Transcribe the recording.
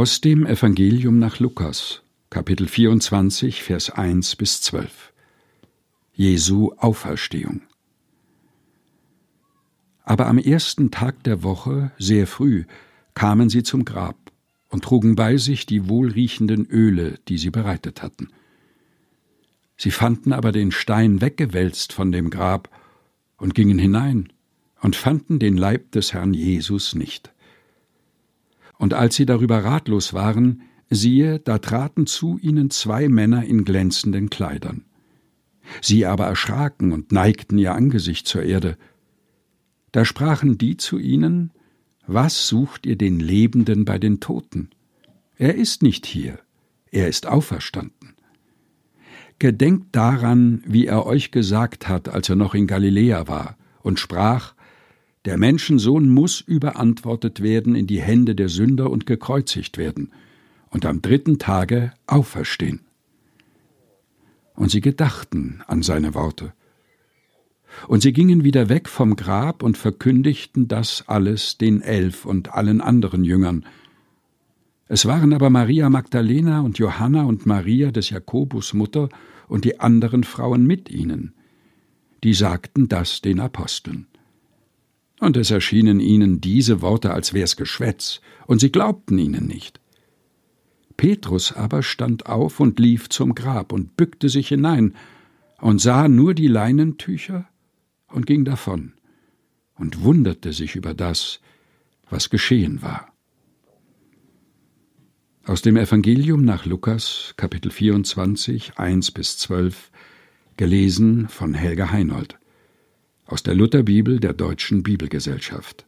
Aus dem Evangelium nach Lukas, Kapitel 24, Vers 1 bis 12. Jesu Auferstehung. Aber am ersten Tag der Woche, sehr früh, kamen sie zum Grab und trugen bei sich die wohlriechenden Öle, die sie bereitet hatten. Sie fanden aber den Stein weggewälzt von dem Grab und gingen hinein und fanden den Leib des Herrn Jesus nicht. Und als sie darüber ratlos waren, siehe, da traten zu ihnen zwei Männer in glänzenden Kleidern. Sie aber erschraken und neigten ihr Angesicht zur Erde. Da sprachen die zu ihnen, Was sucht ihr den Lebenden bei den Toten? Er ist nicht hier, er ist auferstanden. Gedenkt daran, wie er euch gesagt hat, als er noch in Galiläa war, und sprach, der Menschensohn muss überantwortet werden in die Hände der Sünder und gekreuzigt werden und am dritten Tage auferstehen. Und sie gedachten an seine Worte. Und sie gingen wieder weg vom Grab und verkündigten das alles den Elf und allen anderen Jüngern. Es waren aber Maria Magdalena und Johanna und Maria des Jakobus Mutter und die anderen Frauen mit ihnen. Die sagten das den Aposteln und es erschienen ihnen diese Worte, als wär's Geschwätz, und sie glaubten ihnen nicht. Petrus aber stand auf und lief zum Grab und bückte sich hinein und sah nur die Leinentücher und ging davon und wunderte sich über das, was geschehen war. Aus dem Evangelium nach Lukas, Kapitel 24, 1 bis 12, gelesen von Helga Heinold aus der Lutherbibel der Deutschen Bibelgesellschaft.